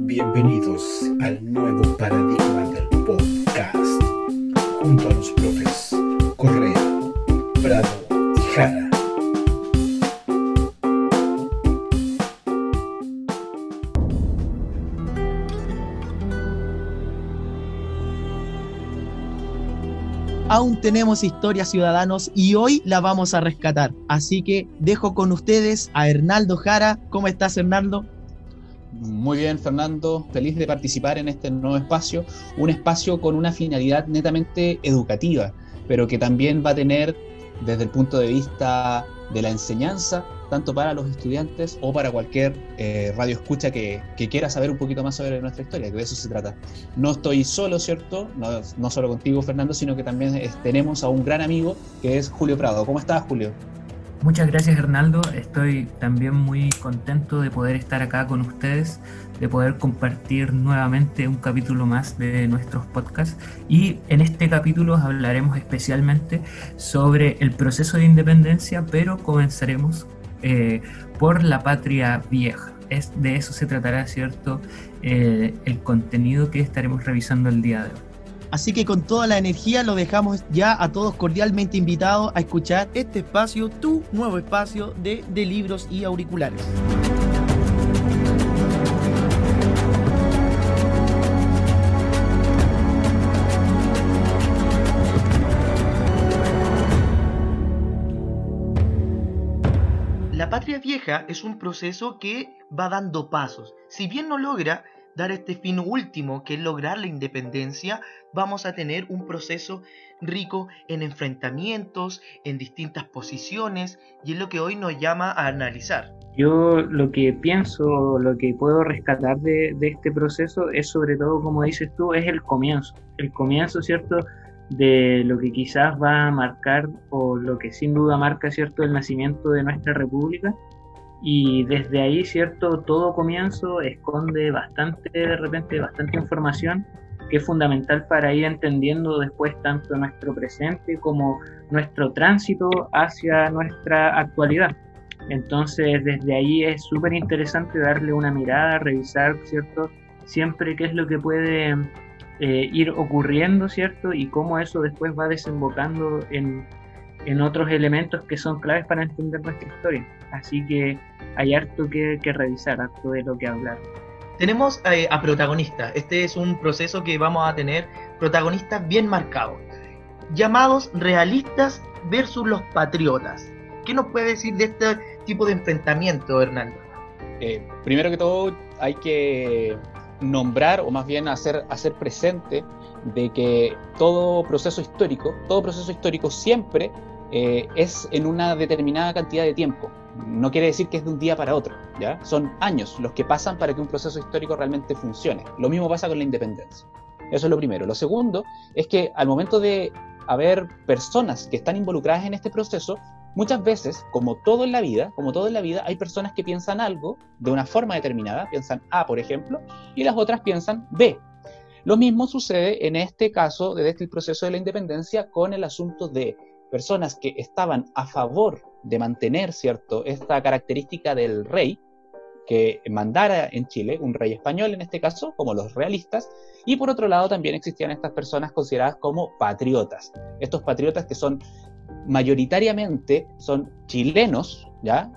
Bienvenidos al nuevo paradigma del podcast, junto a los profes Correa, Bravo y Jara. Aún tenemos historia ciudadanos y hoy la vamos a rescatar. Así que dejo con ustedes a Hernaldo Jara. ¿Cómo estás, Hernaldo? Muy bien, Fernando. Feliz de participar en este nuevo espacio. Un espacio con una finalidad netamente educativa, pero que también va a tener, desde el punto de vista de la enseñanza, tanto para los estudiantes o para cualquier eh, radio escucha que, quiera saber un poquito más sobre nuestra historia, que de eso se trata. No estoy solo, ¿cierto? No, no solo contigo, Fernando, sino que también tenemos a un gran amigo que es Julio Prado. ¿Cómo estás, Julio? Muchas gracias Hernaldo, estoy también muy contento de poder estar acá con ustedes, de poder compartir nuevamente un capítulo más de nuestros podcasts y en este capítulo hablaremos especialmente sobre el proceso de independencia, pero comenzaremos eh, por la patria vieja. Es, de eso se tratará, ¿cierto? Eh, el contenido que estaremos revisando el día de hoy. Así que con toda la energía lo dejamos ya a todos cordialmente invitados a escuchar este espacio, tu nuevo espacio de, de libros y auriculares. La patria vieja es un proceso que va dando pasos. Si bien no logra dar este fin último, que es lograr la independencia, vamos a tener un proceso rico en enfrentamientos, en distintas posiciones, y es lo que hoy nos llama a analizar. Yo lo que pienso, lo que puedo rescatar de, este proceso es sobre todo, como dices tú, es el comienzo. El comienzo, ¿cierto? de lo que quizás va a marcar o lo que sin duda marca cierto el nacimiento de nuestra república y desde ahí, ¿cierto? Todo comienzo esconde bastante, de repente, bastante información que es fundamental para ir entendiendo después tanto nuestro presente como nuestro tránsito hacia nuestra actualidad. Entonces, desde ahí es súper interesante darle una mirada, revisar, ¿cierto? Siempre qué es lo que puede eh, ir ocurriendo, ¿cierto? Y cómo eso después va desembocando en en otros elementos que son claves para entender nuestra historia. Así que hay harto que, revisar, harto de lo que hablar. Tenemos eh, a protagonistas. Este es un proceso que vamos a tener protagonistas bien marcados, llamados realistas versus los patriotas. ¿Qué nos puede decir de este tipo de enfrentamiento, Hernando? Eh, primero que todo, hay que nombrar, o más bien hacer, hacer presente, de que todo proceso histórico, todo proceso histórico siempre eh, es en una determinada cantidad de tiempo. No quiere decir que es de un día para otro, ¿ya? Son años los que pasan para que un proceso histórico realmente funcione. Lo mismo pasa con la independencia. Eso es lo primero. Lo segundo es que al momento de haber personas que están involucradas en este proceso, muchas veces, como todo en la vida, como todo en la vida, hay personas que piensan algo de una forma determinada, piensan A, por ejemplo, y las otras piensan B. Lo mismo sucede en este caso de este proceso de la independencia con el asunto de personas que estaban a favor de mantener, ¿cierto?, esta característica del rey, que mandara en Chile, un rey español en este caso, como los realistas, y por otro lado también existían estas personas consideradas como patriotas. Estos patriotas que son mayoritariamente son chilenos, ¿ya?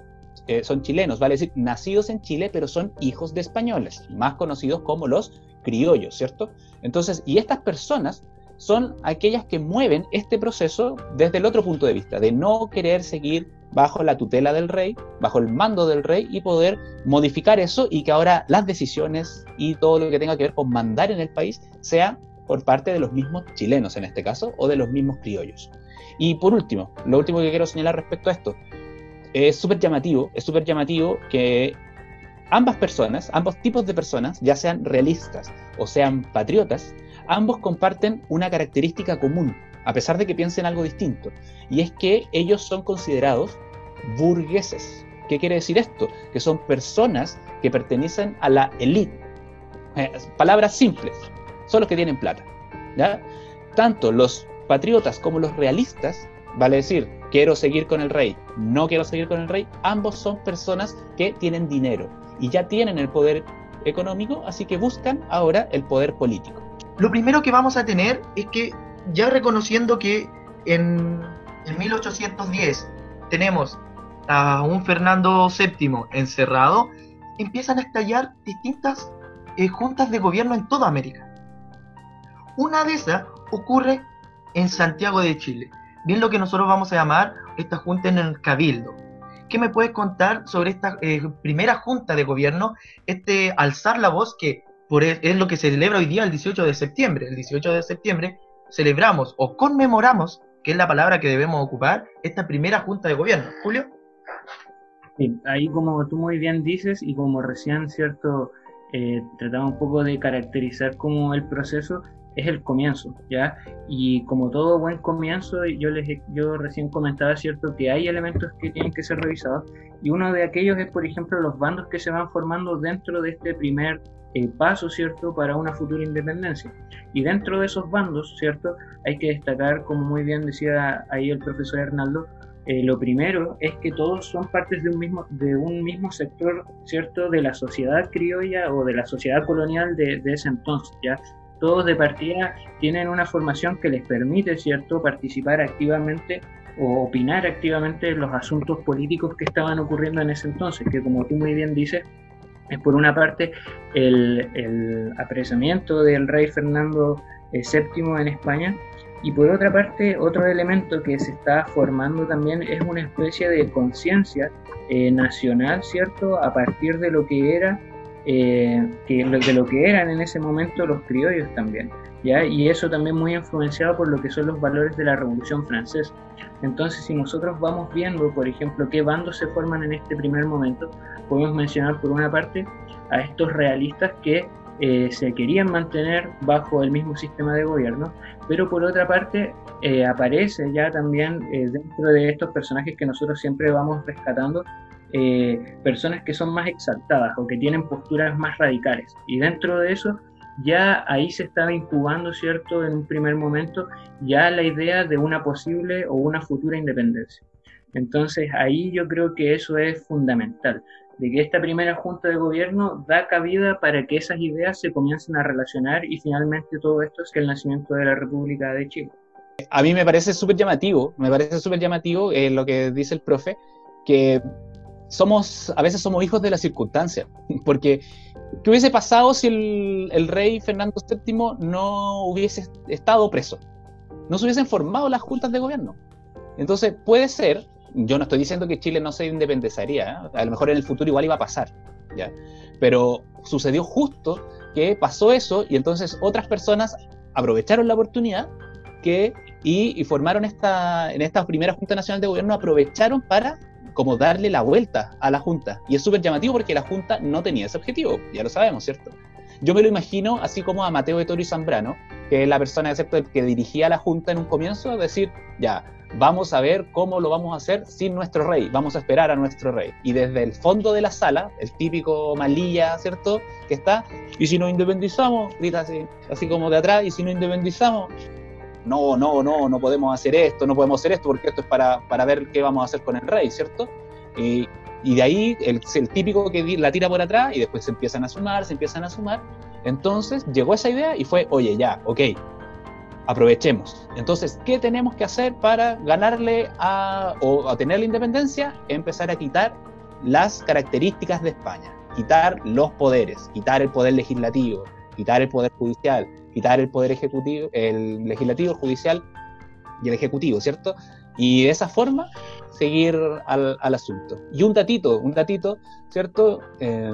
Eh, son chilenos, vale decir, nacidos en Chile, pero son hijos de españoles, más conocidos como los criollos, ¿cierto? Entonces, y estas personas son aquellas que mueven este proceso desde el otro punto de vista, de no querer seguir bajo la tutela del rey, bajo el mando del rey y poder modificar eso y que ahora las decisiones y todo lo que tenga que ver con mandar en el país sea por parte de los mismos chilenos en este caso o de los mismos criollos. Y por último, lo último que quiero señalar respecto a esto, es súper llamativo, es súper llamativo que ambas personas, ambos tipos de personas, ya sean realistas o sean patriotas, ambos comparten una característica común, a pesar de que piensen algo distinto, y es que ellos son considerados burgueses. ¿Qué quiere decir esto? Que son personas que pertenecen a la élite. Eh, palabras simples, son los que tienen plata. ¿ya? Tanto los patriotas como los realistas, vale decir, quiero seguir con el rey, no quiero seguir con el rey, ambos son personas que tienen dinero y ya tienen el poder económico, así que buscan ahora el poder político. Lo primero que vamos a tener es que ya reconociendo que en, en 1810 tenemos a un Fernando VII encerrado, empiezan a estallar distintas eh, juntas de gobierno en toda América. Una de esas ocurre en Santiago de Chile, bien lo que nosotros vamos a llamar esta junta en el Cabildo. ¿Qué me puedes contar sobre esta eh, primera junta de gobierno, este alzar la voz que por, e, es lo que se celebra hoy día el 18 de septiembre? El 18 de septiembre celebramos o conmemoramos, que es la palabra que debemos ocupar, esta primera junta de gobierno. Julio. Sí, ahí como tú muy bien dices y como recién, ¿cierto? Eh, tratamos un poco de caracterizar como el proceso es el comienzo, ¿ya? Y como todo buen comienzo, yo, les, yo recién comentaba, ¿cierto?, que hay elementos que tienen que ser revisados y uno de aquellos es, por ejemplo, los bandos que se van formando dentro de este primer eh, paso, ¿cierto?, para una futura independencia. Y dentro de esos bandos, ¿cierto?, hay que destacar, como muy bien decía ahí el profesor Hernaldo, eh, lo primero es que todos son partes de un mismo, de un mismo sector, ¿cierto?, de la sociedad criolla o de la sociedad colonial de, ese entonces, ¿ya? Todos de partida tienen una formación que les permite, ¿cierto?, participar activamente o opinar activamente en los asuntos políticos que estaban ocurriendo en ese entonces, que como tú muy bien dices, es por una parte el, apreciamiento del rey Fernando VII en España, y por otra parte, otro elemento que se está formando también es una especie de conciencia eh, nacional, ¿cierto? A partir de lo que era, eh, que, de lo que eran en ese momento los criollos también, ¿ya? Y eso también muy influenciado por lo que son los valores de la Revolución Francesa. Entonces, si nosotros vamos viendo, por ejemplo, qué bandos se forman en este primer momento, podemos mencionar por una parte a estos realistas que eh, se querían mantener bajo el mismo sistema de gobierno, pero por otra parte eh, aparece ya también eh, dentro de estos personajes que nosotros siempre vamos rescatando, personas que son más exaltadas o que tienen posturas más radicales. Y dentro de eso ya ahí se estaba incubando, ¿cierto?, en un primer momento ya la idea de una posible o una futura independencia. Entonces ahí yo creo que eso es fundamental de que esta primera junta de gobierno da cabida para que esas ideas se comiencen a relacionar y finalmente todo esto es que el nacimiento de la República de Chile. A mí me parece súper llamativo, me parece súper llamativo eh, lo que dice el profe, que somos, a veces somos hijos de las circunstancias, porque ¿qué hubiese pasado si el, el rey Fernando VII no hubiese estado preso? No se hubiesen formado las juntas de gobierno. Entonces puede ser yo no estoy diciendo que Chile no se independizaría, ¿eh? a lo mejor en el futuro igual iba a pasar, ¿ya? Pero sucedió justo que pasó eso y entonces otras personas aprovecharon la oportunidad que, y, formaron esta, en esta primera Junta Nacional de Gobierno, aprovecharon para como darle la vuelta a la Junta. Y es súper llamativo porque la Junta no tenía ese objetivo, ya lo sabemos, ¿cierto? Yo me lo imagino así como a Mateo de Toro y Zambrano, que es la persona ¿cierto? que dirigía la Junta en un comienzo, decir, ya, vamos a ver cómo lo vamos a hacer sin nuestro rey, vamos a esperar a nuestro rey. Y desde el fondo de la sala, el típico malilla, ¿cierto? Que está, y si nos independizamos, grita así, así como de atrás, y si nos independizamos, no, no, no, no podemos hacer esto, no podemos hacer esto, porque esto es para, para ver qué vamos a hacer con el rey, ¿cierto? Y, de ahí el, el, típico que la tira por atrás y después se empiezan a sumar, se empiezan a sumar. Entonces llegó esa idea y fue, oye, ya, ok, aprovechemos. Entonces, ¿qué tenemos que hacer para ganarle a, o a tener la independencia? Empezar a quitar las características de España, quitar los poderes, quitar el poder legislativo, quitar el poder judicial, quitar el poder ejecutivo, el legislativo, el judicial y el ejecutivo, ¿cierto? Y de esa forma seguir al, al asunto. Y un datito, un datito, ¿cierto? Eh,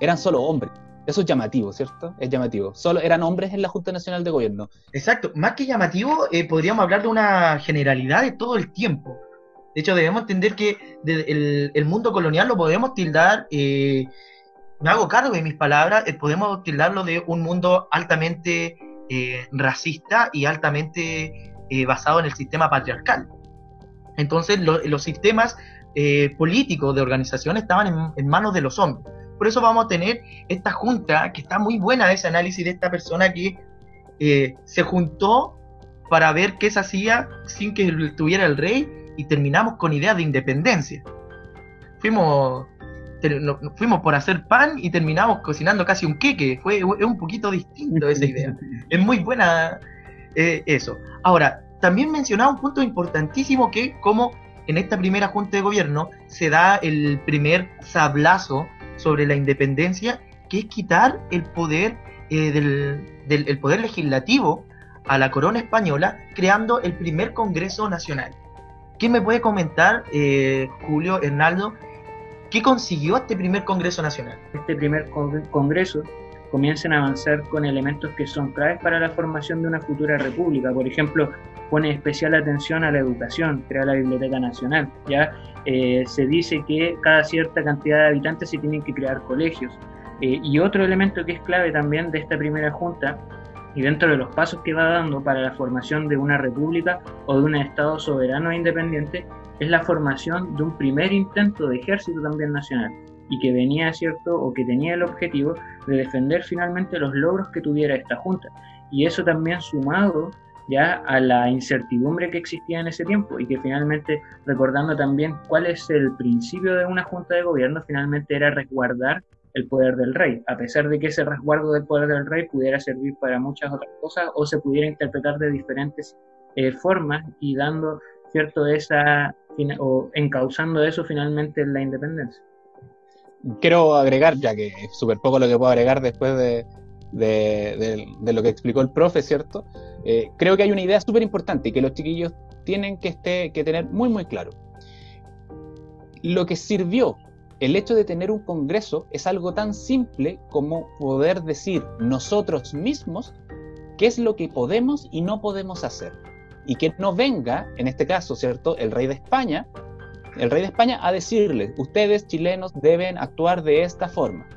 eran solo hombres. Eso es llamativo, ¿cierto? Es llamativo. Solo eran hombres en la Junta Nacional de Gobierno. Exacto. Más que llamativo, eh, podríamos hablar de una generalidad de todo el tiempo. De hecho, debemos entender que el, el, mundo colonial lo podemos tildar, eh, me hago cargo de mis palabras, eh, podemos tildarlo de un mundo altamente eh, racista y altamente eh, basado en el sistema patriarcal. Entonces, lo, los sistemas políticos de organización estaban en, en manos de los hombres. Por eso vamos a tener esta junta, que está muy buena ese análisis de esta persona que eh, se juntó para ver qué se hacía sin que estuviera el rey y terminamos con ideas de independencia. Fuimos fuimos por hacer pan y terminamos cocinando casi un queque. Fue, es un poquito distinto esa idea. es muy buena eh, eso. Ahora, también mencionaba un punto importantísimo que como en esta primera junta de gobierno se da el primer sablazo sobre la independencia, que es quitar el poder eh, del, poder legislativo a la corona española, creando el primer Congreso Nacional. ¿Qué me puede comentar, eh, Julio Hernaldo, qué consiguió este primer Congreso Nacional? Este primer Congreso comiencen a avanzar con elementos que son claves para la formación de una futura república. Por ejemplo, pone especial atención a la educación, crea la Biblioteca Nacional. Ya eh, se dice que cada cierta cantidad de habitantes se tienen que crear colegios. Eh, y otro elemento que es clave también de esta primera junta y dentro de los pasos que va dando para la formación de una república o de un Estado soberano e independiente es la formación de un primer intento de ejército también nacional y que venía, ¿cierto?, o que tenía el objetivo de defender finalmente los logros que tuviera esta Junta. Y eso también sumado ya a la incertidumbre que existía en ese tiempo y que finalmente, recordando también cuál es el principio de una Junta de Gobierno, finalmente era resguardar el poder del rey, a pesar de que ese resguardo del poder del rey pudiera servir para muchas otras cosas o se pudiera interpretar de diferentes eh, formas y dando, ¿cierto?, esa, o encauzando eso finalmente en la independencia quiero agregar, ya que es súper poco lo que puedo agregar después de, lo que explicó el profe, ¿cierto? Eh, creo que hay una idea súper importante y que los chiquillos tienen que, este, que tener muy, muy claro. Lo que sirvió el hecho de tener un congreso es algo tan simple como poder decir nosotros mismos qué es lo que podemos y no podemos hacer. Y que no venga, en este caso, ¿cierto?, el rey de España el rey de España a decirles, ustedes chilenos deben actuar de esta forma.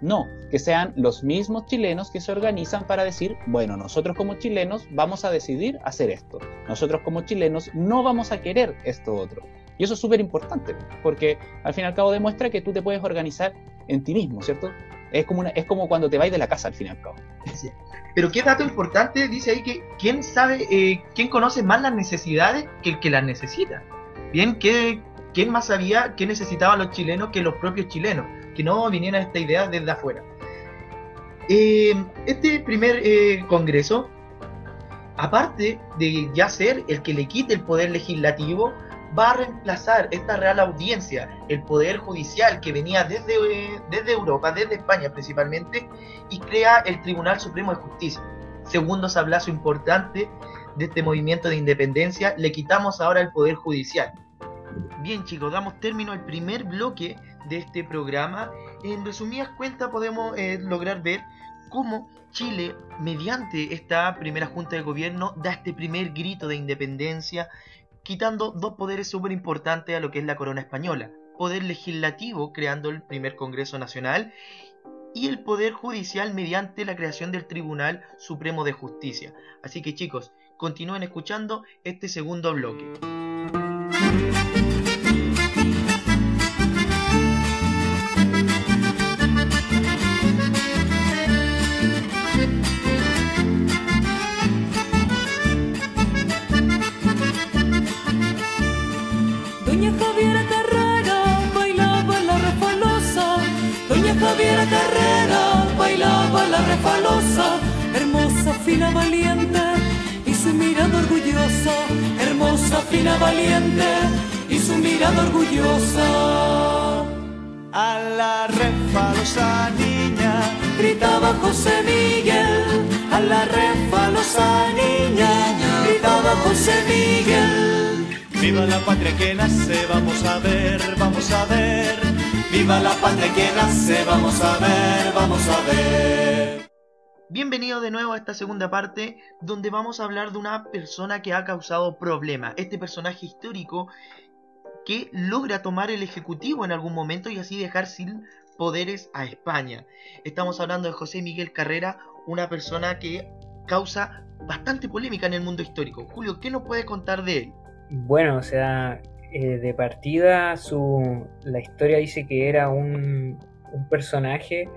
No, que sean los mismos chilenos que se organizan para decir, bueno, nosotros como chilenos vamos a decidir hacer esto. Nosotros como chilenos no vamos a querer esto otro. Y eso es súper importante, porque al fin y al cabo demuestra que tú te puedes organizar en ti mismo, ¿cierto? Es como, es como cuando te vas de la casa al fin y. Pero qué dato importante dice ahí que quién sabe, eh, quién conoce más las necesidades que el que las necesita. Bien, ¿qué, ¿quién más sabía qué necesitaban los chilenos que los propios chilenos? Que no viniera esta idea desde afuera. Eh, este primer eh, congreso, aparte de ya ser el que le quite el poder legislativo, va a reemplazar esta real audiencia, el poder judicial que venía desde, desde Europa, desde España principalmente, y crea el Tribunal Supremo de Justicia. Segundo sablazo importante de este movimiento de independencia, le quitamos ahora el Poder Judicial. Bien chicos, damos término al primer bloque de este programa. En resumidas cuentas podemos eh, lograr ver cómo Chile, mediante esta primera junta de gobierno, da este primer grito de independencia, quitando dos poderes súper importantes a lo que es la corona española. Poder legislativo, creando el primer Congreso Nacional, y el Poder Judicial mediante la creación del Tribunal Supremo de Justicia. Así que chicos, continúen escuchando este segundo bloque. La refalosa, hermosa, fina, valiente su mirada orgullosa, hermosa, fina, valiente y su mirada orgullosa. A la refalosa niña gritaba José Miguel, a la refalosa niña gritaba José Miguel. Viva la patria que nace, vamos a ver, vamos a ver. Viva la patria que nace, vamos a ver, vamos a ver. Bienvenido de nuevo a esta segunda parte donde vamos a hablar de una persona que ha causado problemas. Este personaje histórico que logra tomar el Ejecutivo en algún momento y así dejar sin poderes a España. Estamos hablando de José Miguel Carrera, una persona que causa bastante polémica en el mundo histórico. Julio, ¿qué nos puede contar de él? Bueno, o sea, eh, de partida su, la historia dice que era un, un personaje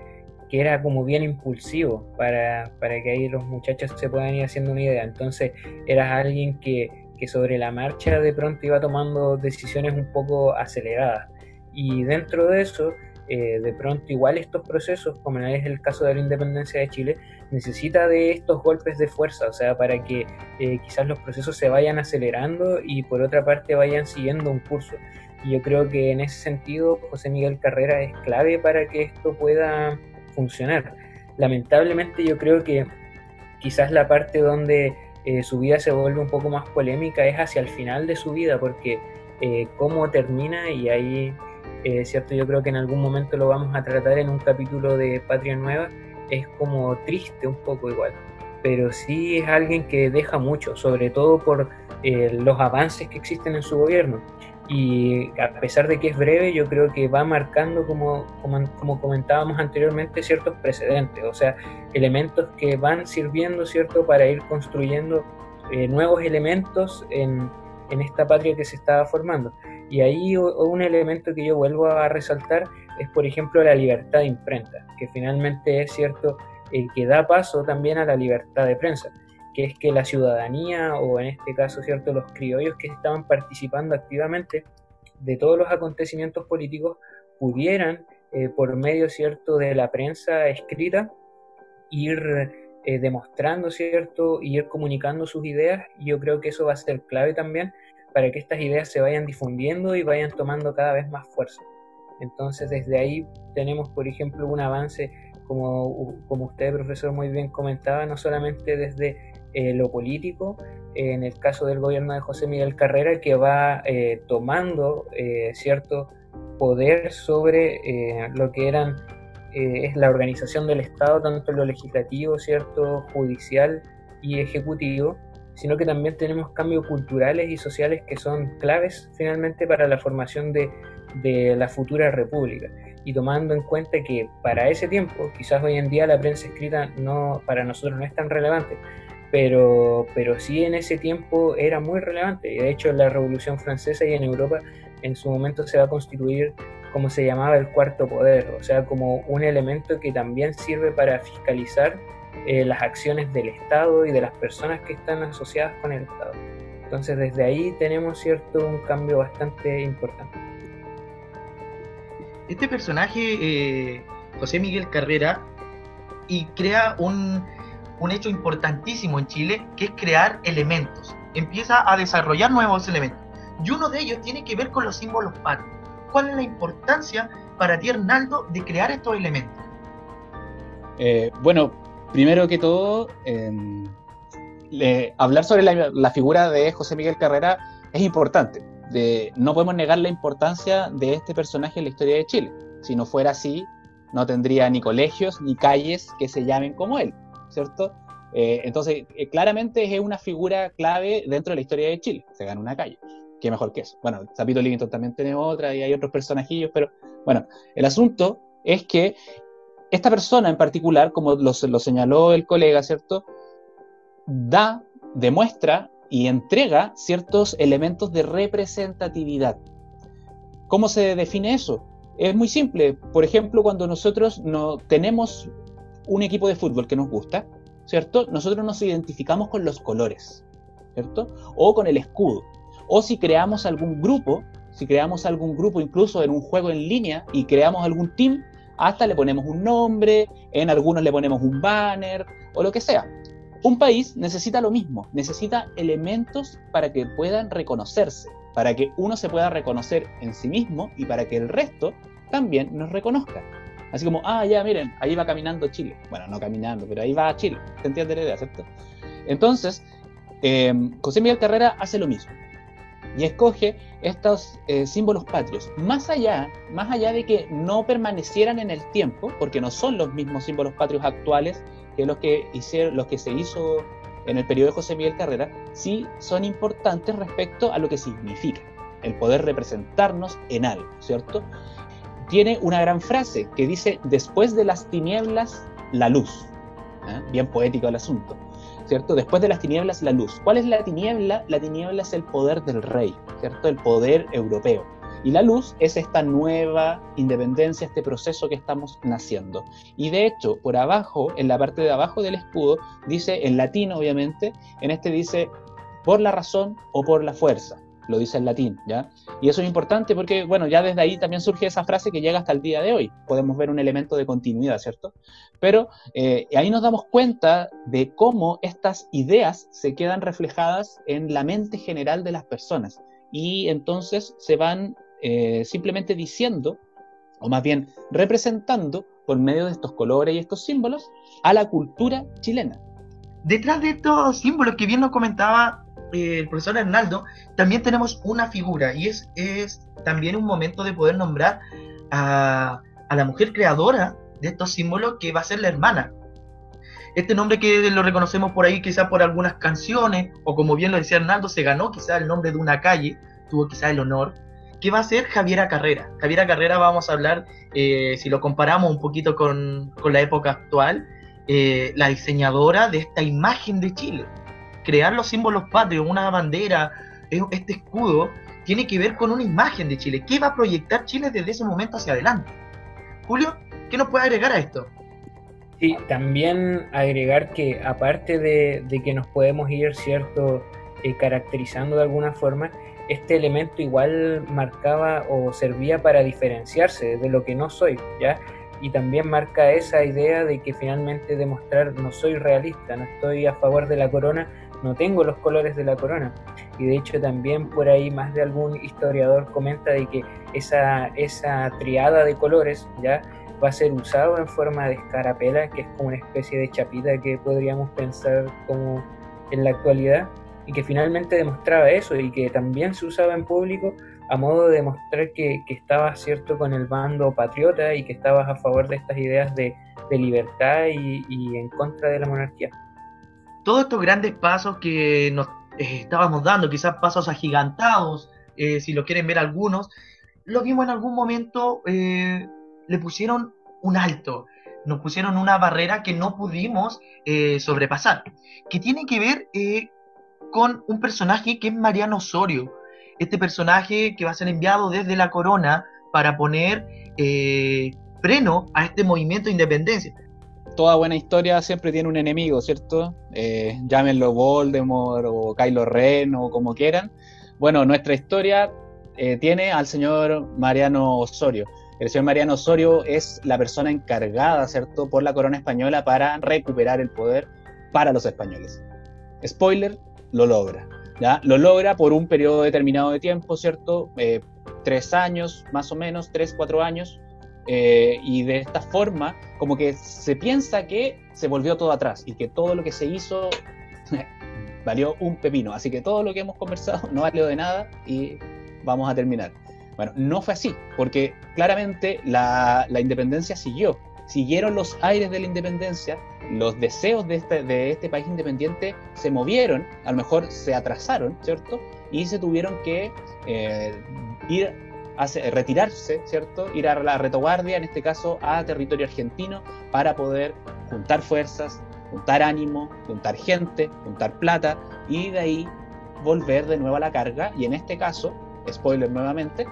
que era como bien impulsivo para, que ahí los muchachos se puedan ir haciendo una idea. Entonces eras alguien que, sobre la marcha de pronto iba tomando decisiones un poco aceleradas. Y dentro de eso, eh, de pronto igual estos procesos, como es el caso de la independencia de Chile, necesita de estos golpes de fuerza, o sea, para que eh, quizás los procesos se vayan acelerando y por otra parte vayan siguiendo un curso. Y yo creo que en ese sentido José Miguel Carrera es clave para que esto pueda funcionar. Lamentablemente yo creo que quizás la parte donde eh, su vida se vuelve un poco más polémica es hacia el final de su vida, porque eh, cómo termina, y ahí, eh, cierto, yo creo que en algún momento lo vamos a tratar en un capítulo de Patria Nueva, es como triste un poco igual, pero sí es alguien que deja mucho, sobre todo por los avances que existen en su gobierno y a pesar de que es breve, yo creo que va marcando, como, como, comentábamos anteriormente, ciertos precedentes, o sea, elementos que van sirviendo, ¿cierto?, para ir construyendo eh, nuevos elementos en, en, esta patria que se estaba formando. Y ahí un elemento que yo vuelvo a resaltar es, por ejemplo, la libertad de imprenta, que finalmente es cierto el que da paso también a la libertad de prensa que es que la ciudadanía, o en este caso, ¿cierto?, los criollos que estaban participando activamente de todos los acontecimientos políticos pudieran, eh, por medio, ¿cierto?, de la prensa escrita, ir eh, demostrando, ¿cierto?, y ir comunicando sus ideas, y yo creo que eso va a ser clave también para que estas ideas se vayan difundiendo y vayan tomando cada vez más fuerza. Entonces, desde ahí tenemos, por ejemplo, un avance, como, como usted, profesor, muy bien comentaba, no solamente desde eh, lo político, en el caso del gobierno de José Miguel Carrera, que va eh, tomando eh, cierto poder sobre lo que eran es la organización del Estado, tanto en lo legislativo, cierto, judicial y ejecutivo, sino que también tenemos cambios culturales y sociales que son claves finalmente para la formación de, de la futura república y tomando en cuenta que para ese tiempo, quizás hoy en día la prensa escrita no para nosotros no es tan relevante, pero, pero sí en ese tiempo era muy relevante. De hecho, en la Revolución Francesa y en Europa, en su momento se va a constituir como se llamaba el cuarto poder, o sea, como un elemento que también sirve para fiscalizar eh, las acciones del Estado y de las personas que están asociadas con el Estado. Entonces, desde ahí tenemos cierto un cambio bastante importante. Este personaje, eh, José Miguel Carrera, y crea un, un hecho importantísimo en Chile, que es crear elementos. Empieza a desarrollar nuevos elementos. Y uno de ellos tiene que ver con los símbolos patrios. ¿Cuál es la importancia para ti, Hernaldo, de crear estos elementos? Eh, bueno, primero que todo, em, hablar sobre la, figura de José Miguel Carrera es importante. No podemos negar la importancia de este personaje en la historia de Chile. Si no fuera así, no tendría ni colegios ni calles que se llamen como él. ¿cierto? Eh, entonces, eh, claramente es una figura clave dentro de la historia de Chile. Se gana una calle. Qué mejor que eso. Bueno, Zapito Livingstone también tiene otra y hay otros personajillos, pero bueno, el asunto es que esta persona en particular, como lo, lo señaló el colega, ¿cierto? Da, demuestra y entrega ciertos elementos de representatividad. ¿Cómo se define eso? Es muy simple. Por ejemplo, cuando nosotros no tenemos un equipo de fútbol que nos gusta, ¿cierto? Nosotros nos identificamos con los colores, ¿cierto? O con el escudo. O si creamos algún grupo, si creamos algún grupo incluso en un juego en línea y creamos algún team, hasta le ponemos un nombre, en algunos le ponemos un banner o lo que sea. Un país necesita lo mismo, necesita elementos para que puedan reconocerse, para que uno se pueda reconocer en sí mismo y para que el resto también nos reconozca. Así como, ah, ya, miren, ahí va caminando Chile. Bueno, no caminando, pero ahí va Chile. ¿Se entiende la idea, cierto? Entonces, eh, José Miguel Carrera hace lo mismo. Y escoge estos eh, símbolos patrios. Más allá, más allá de que no permanecieran en el tiempo, porque no son los mismos símbolos patrios actuales que los que, hicieron, los que se hizo en el periodo de José Miguel Carrera, sí son importantes respecto a lo que significa el poder representarnos en algo, ¿cierto? tiene una gran frase que dice, después de las tinieblas, la luz. ¿eh? Bien poético el asunto, ¿cierto? Después de las tinieblas, la luz. ¿Cuál es la tiniebla? La tiniebla es el poder del rey, ¿cierto? El poder europeo. Y la luz es esta nueva independencia, este proceso que estamos naciendo. Y de hecho, por abajo, en la parte de abajo del escudo, dice, en latín obviamente, en este dice, por la razón o por la fuerza. lo dice en latín, ¿ya? Y eso es importante porque, bueno, ya desde ahí también surge esa frase que llega hasta el día de hoy. Podemos ver un elemento de continuidad, ¿cierto? Pero eh, ahí nos damos cuenta de cómo estas ideas se quedan reflejadas en la mente general de las personas y entonces se van eh, simplemente diciendo, o más bien representando por medio de estos colores y estos símbolos, a la cultura chilena. Detrás de estos símbolos que bien nos comentaba eh, el profesor Arnaldo, también tenemos una figura y es, es también un momento de poder nombrar a, a la mujer creadora de estos símbolos que va a ser la hermana. Este nombre que lo reconocemos por ahí quizás por algunas canciones, o como bien lo decía Arnaldo, se ganó quizás el nombre de una calle, tuvo quizás el honor, que va a ser Javiera Carrera. Javiera Carrera vamos a hablar, eh, si lo comparamos un poquito con, con la época actual, eh, la diseñadora de esta imagen de Chile. Crear los símbolos patrios, una bandera, este escudo, tiene que ver con una imagen de Chile. ¿Qué va a proyectar Chile desde ese momento hacia adelante? Julio, ¿qué nos puede agregar a esto? Sí, también agregar que aparte de, de que nos podemos ir, ¿cierto?, eh, caracterizando de alguna forma, este elemento igual marcaba o servía para diferenciarse de lo que no soy, ¿ya? Y también marca esa idea de que finalmente demostrar no soy realista, no estoy a favor de la corona, no tengo los colores de la corona. Y de hecho también por ahí más de algún historiador comenta de que esa, esa triada de colores, ¿ya? va a ser usado en forma de escarapela, que es como una especie de chapita que podríamos pensar como en la actualidad, y que finalmente demostraba eso y que también se usaba en público a modo de demostrar que, que estabas cierto con el bando patriota y que estabas a favor de estas ideas de, de libertad y, y, en contra de la monarquía. Todos estos grandes pasos que nos eh, estábamos dando, quizás pasos agigantados, eh, si lo quieren ver algunos, lo vimos en algún momento eh, le pusieron un alto, nos pusieron una barrera que no pudimos eh, sobrepasar, que tiene que ver eh, con un personaje que es Mariano Osorio, este personaje que va a ser enviado desde la corona para poner eh, freno a este movimiento de independencia. Toda buena historia siempre tiene un enemigo, ¿cierto? Eh, llámenlo Voldemort o Kylo Ren o como quieran. Bueno, nuestra historia eh, tiene al señor Mariano Osorio. El señor Mariano Osorio es la persona encargada, ¿cierto?, por la corona española para recuperar el poder para los españoles. Spoiler, lo logra. Lo logra por un periodo determinado de tiempo, ¿cierto? Eh, tres años, más o menos, tres, cuatro años. Eh, y de esta forma, como que se piensa que se volvió todo atrás y que todo lo que se hizo valió un pepino. Así que todo lo que hemos conversado no valió de nada y vamos a terminar. Bueno, no fue así, porque claramente la, la, independencia siguió. Siguieron los aires de la independencia, los deseos de este, de este país independiente se movieron, a lo mejor se atrasaron, ¿cierto? Y se tuvieron que eh, ir a retirarse, ¿cierto? Ir a la retaguardia, en este caso a territorio argentino, para poder juntar fuerzas, juntar ánimo, juntar gente, juntar plata y de ahí volver de nuevo a la carga. Y en este caso, spoiler nuevamente,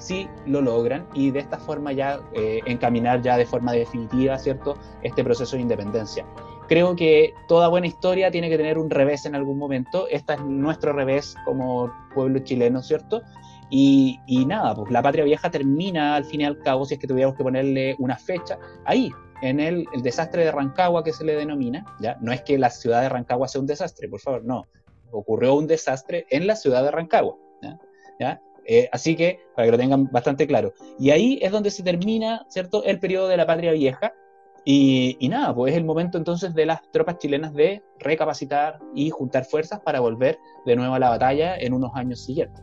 sí lo logran y de esta forma ya eh, encaminar ya de forma definitiva, ¿cierto?, este proceso de independencia. Creo que toda buena historia tiene que tener un revés en algún momento. Este es nuestro revés como pueblo chileno, ¿cierto? Y, y, nada, pues la patria vieja termina al fin y al cabo, si es que tuviéramos que ponerle una fecha, ahí, en el, desastre de Rancagua que se le denomina, ¿ya? No es que la ciudad de Rancagua sea un desastre, por favor, no. Ocurrió un desastre en la ciudad de Rancagua. ¿ya? Eh, así que, para que lo tengan bastante claro. Y ahí es donde se termina, ¿cierto?, el periodo de la patria vieja. Y, nada, pues es el momento entonces de las tropas chilenas de recapacitar y juntar fuerzas para volver de nuevo a la batalla en unos años siguientes.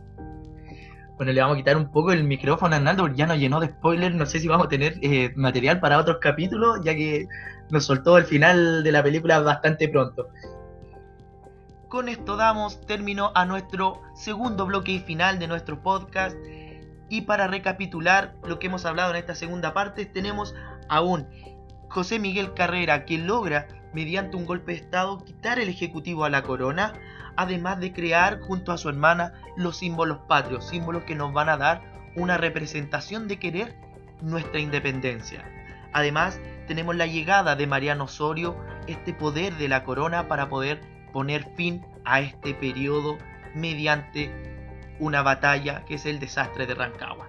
Bueno, le vamos a quitar un poco el micrófono a Arnaldo porque ya nos llenó de spoilers. No sé si vamos a tener eh, material para otros capítulos, ya que nos soltó el final de la película bastante pronto. Con esto damos término a nuestro segundo bloque y final de nuestro podcast. Y para recapitular lo que hemos hablado en esta segunda parte, tenemos a un José Miguel Carrera que logra, mediante un golpe de Estado, quitar el Ejecutivo a la corona, además de crear junto a su hermana los símbolos patrios, símbolos que nos van a dar una representación de querer nuestra independencia. Además, tenemos la llegada de Mariano Osorio, este poder de la corona para poder poner fin a este periodo mediante una batalla que es el desastre de Rancagua.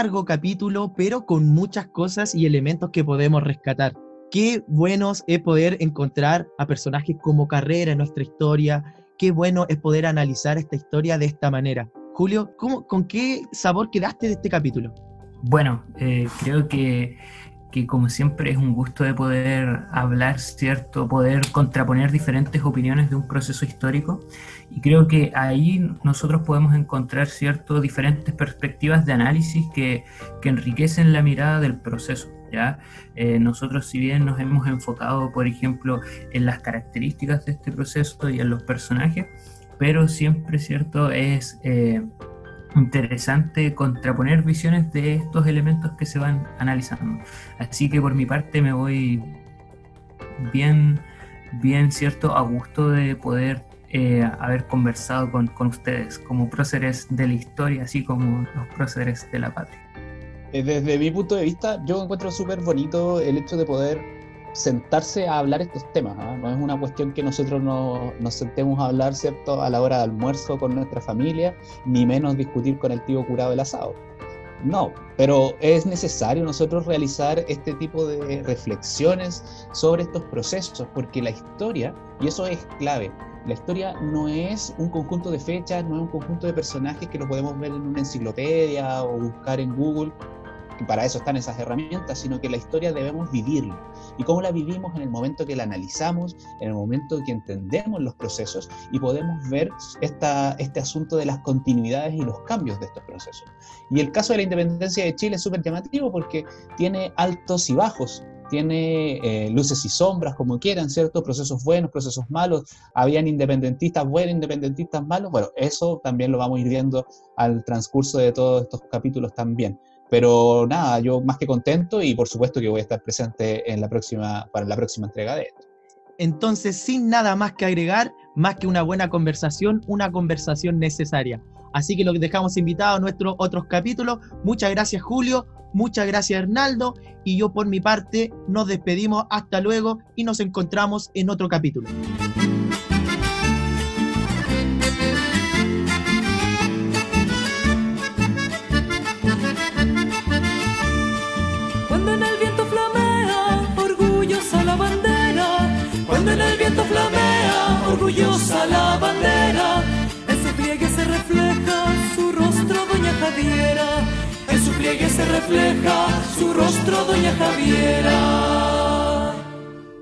Largo capítulo, pero con muchas cosas y elementos que podemos rescatar. Qué buenos es poder encontrar a personajes como Carrera en nuestra historia. Qué bueno es poder analizar esta historia de esta manera. Julio, ¿cómo, ¿con qué sabor quedaste de este capítulo? Bueno, eh, creo que que como siempre es un gusto de poder hablar, ¿cierto? Poder contraponer diferentes opiniones de un proceso histórico. Y creo que ahí nosotros podemos encontrar, ¿cierto? Diferentes perspectivas de análisis que, que enriquecen la mirada del proceso. ¿ya? Eh, nosotros si bien nos hemos enfocado, por ejemplo, en las características de este proceso y en los personajes, pero siempre, ¿cierto? Es... Eh, interesante contraponer visiones de estos elementos que se van analizando. Así que por mi parte me voy bien, bien cierto, a gusto de poder eh, haber conversado con, con, ustedes como próceres de la historia, así como los próceres de la patria. Eh, desde mi punto de vista, yo encuentro súper bonito el hecho de poder sentarse a hablar estos temas. ¿ah? ¿no? es una cuestión que nosotros nos, nos, sentemos a hablar, ¿cierto?, a la hora de almuerzo con nuestra familia, ni menos discutir con el tío curado del asado. No, pero es necesario nosotros realizar este tipo de reflexiones sobre estos procesos, porque la historia, y eso es clave, la historia no es un conjunto de fechas, no es un conjunto de personajes que lo podemos ver en una enciclopedia o buscar en Google, y para eso están esas herramientas, sino que la historia debemos vivirla. ¿Y cómo la vivimos en el momento que la analizamos, en el momento que entendemos los procesos y podemos ver esta, este asunto de las continuidades y los cambios de estos procesos? Y el caso de la independencia de Chile es súper llamativo porque tiene altos y bajos, tiene eh, luces y sombras, como quieran, ¿cierto? Procesos buenos, procesos malos, habían independentistas buenos, independentistas malos, bueno, eso también lo vamos a ir viendo al transcurso de todos estos capítulos también. Pero nada, yo más que contento y por supuesto que voy a estar presente en la próxima, para la próxima entrega de esto. Entonces, sin nada más que agregar, más que una buena conversación, una conversación necesaria. Así que lo dejamos invitado a nuestros otros capítulos. Muchas gracias Julio, muchas gracias Hernaldo y yo por mi parte nos despedimos hasta luego y nos encontramos en otro capítulo. Pliegue se refleja su rostro, doña Javiera.